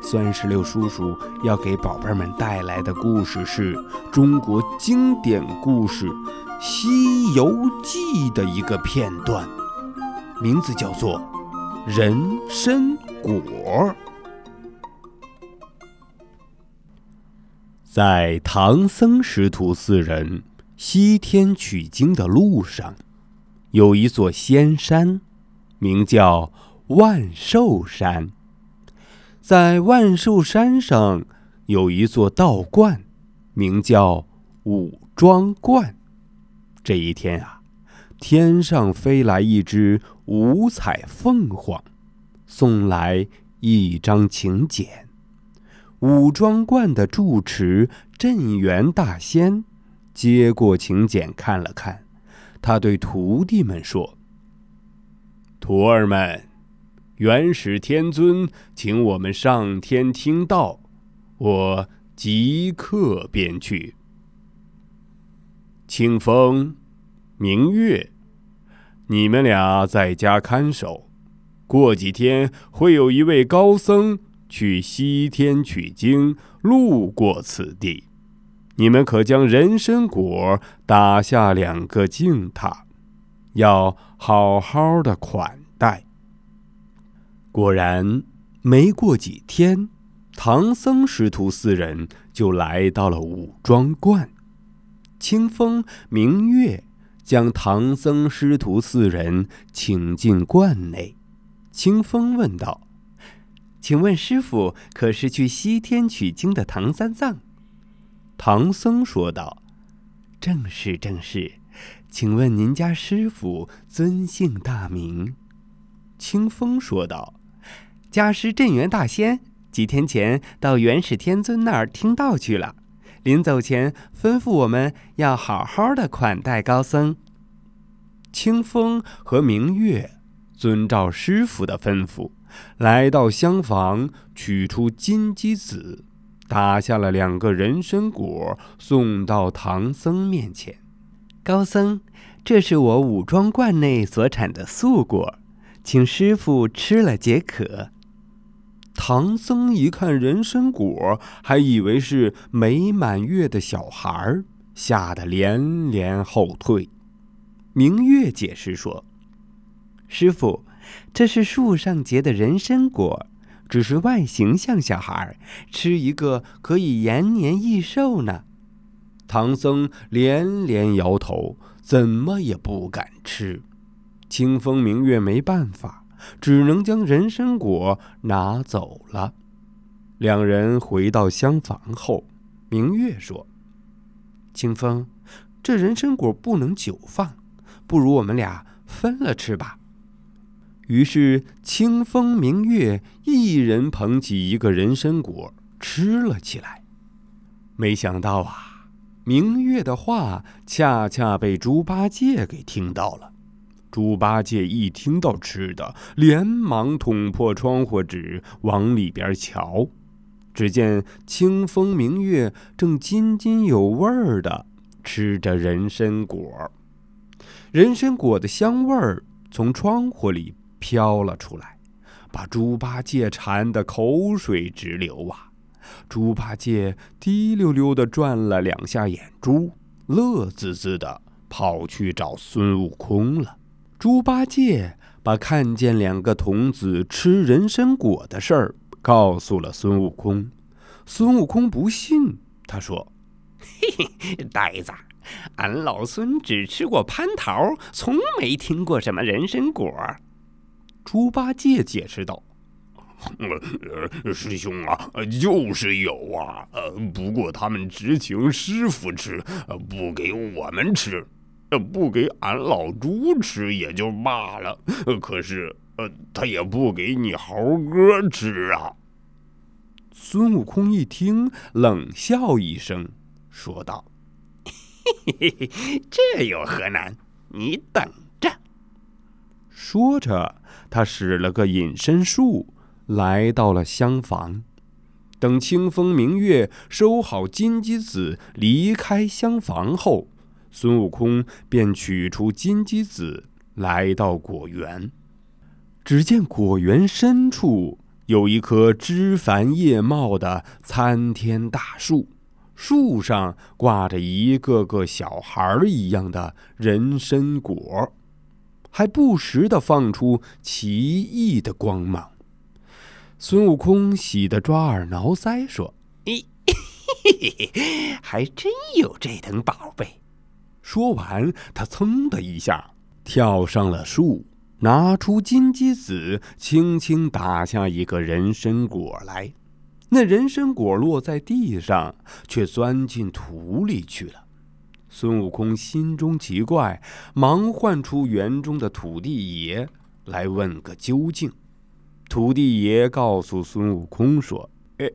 酸石榴叔叔要给宝贝们带来的故事是中国经典故事《西游记》的一个片段，名字叫做《人参果》。在唐僧师徒四人西天取经的路上，有一座仙山，名叫万寿山。在万寿山上有一座道观，名叫五庄观。这一天啊，天上飞来一只五彩凤凰，送来一张请柬。五庄观的住持镇元大仙接过请柬，看了看，他对徒弟们说：“徒儿们。”元始天尊请我们上天听道，我即刻便去。清风、明月，你们俩在家看守。过几天会有一位高僧去西天取经，路过此地，你们可将人参果打下两个净塔，要好好的款待。果然，没过几天，唐僧师徒四人就来到了五庄观。清风明月将唐僧师徒四人请进观内。清风问道：“请问师傅，可是去西天取经的唐三藏？”唐僧说道：“正是，正是。请问您家师傅尊姓大名？”清风说道。家师镇元大仙几天前到元始天尊那儿听道去了，临走前吩咐我们要好好的款待高僧。清风和明月遵照师傅的吩咐，来到厢房，取出金鸡子，打下了两个人参果，送到唐僧面前。高僧，这是我武庄观内所产的素果，请师傅吃了解渴。唐僧一看人参果，还以为是没满月的小孩儿，吓得连连后退。明月解释说：“师傅，这是树上结的人参果，只是外形像小孩儿，吃一个可以延年益寿呢。”唐僧连连摇头，怎么也不敢吃。清风明月没办法。只能将人参果拿走了。两人回到厢房后，明月说：“清风，这人参果不能久放，不如我们俩分了吃吧。”于是，清风明月一人捧起一个人参果吃了起来。没想到啊，明月的话恰恰被猪八戒给听到了。猪八戒一听到吃的，连忙捅破窗户纸往里边瞧。只见清风明月正津津有味儿的吃着人参果，人参果的香味儿从窗户里飘了出来，把猪八戒馋得口水直流啊！猪八戒滴溜溜的转了两下眼珠，乐滋滋的跑去找孙悟空了。猪八戒把看见两个童子吃人参果的事儿告诉了孙悟空。孙悟空不信，他说：“嘿嘿，呆子，俺老孙只吃过蟠桃，从没听过什么人参果。”猪八戒解释道：“呃师兄啊，就是有啊，呃，不过他们只请师傅吃，不给我们吃。”不给俺老猪吃也就罢了，可是，呃，他也不给你猴哥吃啊。孙悟空一听，冷笑一声，说道：“嘿嘿嘿，这有何难？你等着。”说着，他使了个隐身术，来到了厢房。等清风明月收好金鸡子，离开厢房后，孙悟空便取出金鸡子，来到果园。只见果园深处有一棵枝繁叶茂的参天大树，树上挂着一个个小孩一样的人参果，还不时的放出奇异的光芒。孙悟空喜得抓耳挠腮，说：“嘿，还真有这等宝贝！”说完，他噌的一下跳上了树，拿出金鸡子，轻轻打下一个人参果来。那人参果落在地上，却钻进土里去了。孙悟空心中奇怪，忙唤出园中的土地爷来问个究竟。土地爷告诉孙悟空说：“哎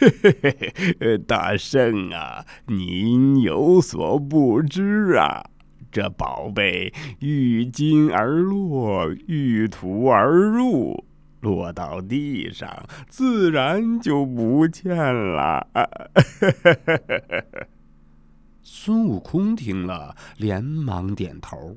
嘿嘿嘿大圣啊，您有所不知啊，这宝贝遇金而落，遇土而入，落到地上自然就不见了。”孙悟空听了，连忙点头。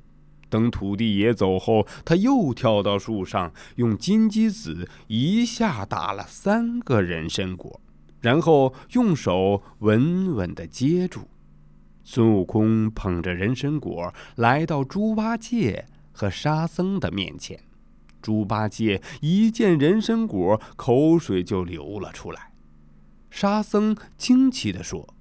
等土地爷走后，他又跳到树上，用金鸡子一下打了三个人参果，然后用手稳稳地接住。孙悟空捧着人参果来到猪八戒和沙僧的面前。猪八戒一见人参果，口水就流了出来。沙僧惊奇地说：“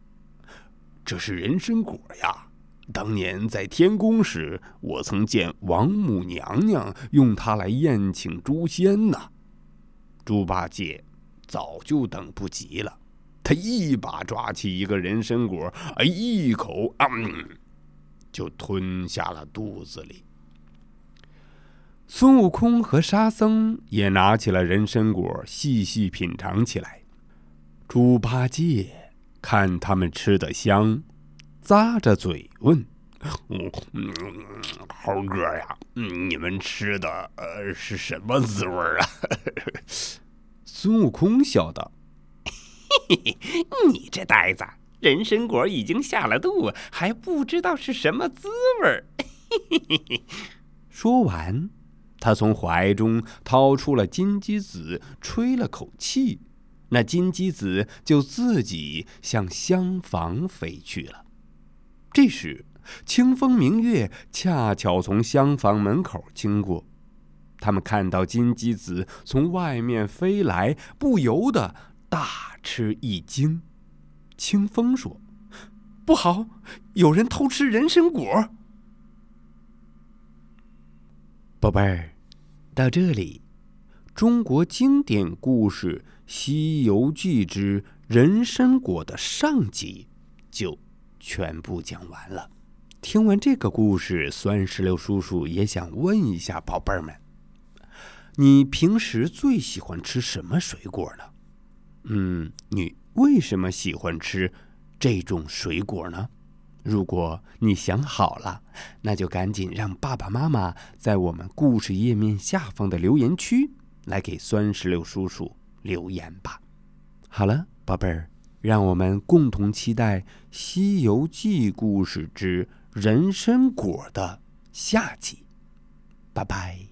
这是人参果呀！”当年在天宫时，我曾见王母娘娘用它来宴请诸仙呢。猪八戒早就等不及了，他一把抓起一个人参果，哎，一口啊，就吞下了肚子里。孙悟空和沙僧也拿起了人参果，细细品尝起来。猪八戒看他们吃得香。咂着嘴问：“嗯，猴哥呀，你们吃的呃是什么滋味啊？” 孙悟空笑道：“嘿嘿，你这呆子，人参果已经下了肚，还不知道是什么滋味儿。”说完，他从怀中掏出了金鸡子，吹了口气，那金鸡子就自己向厢房飞去了。这时，清风明月恰巧从厢房门口经过，他们看到金鸡子从外面飞来，不由得大吃一惊。清风说：“不好，有人偷吃人参果。”宝贝儿，到这里，中国经典故事《西游记之人参果》的上集就。全部讲完了。听完这个故事，酸石榴叔叔也想问一下宝贝儿们：你平时最喜欢吃什么水果呢？嗯，你为什么喜欢吃这种水果呢？如果你想好了，那就赶紧让爸爸妈妈在我们故事页面下方的留言区来给酸石榴叔叔留言吧。好了，宝贝儿。让我们共同期待《西游记》故事之人参果的下集。拜拜！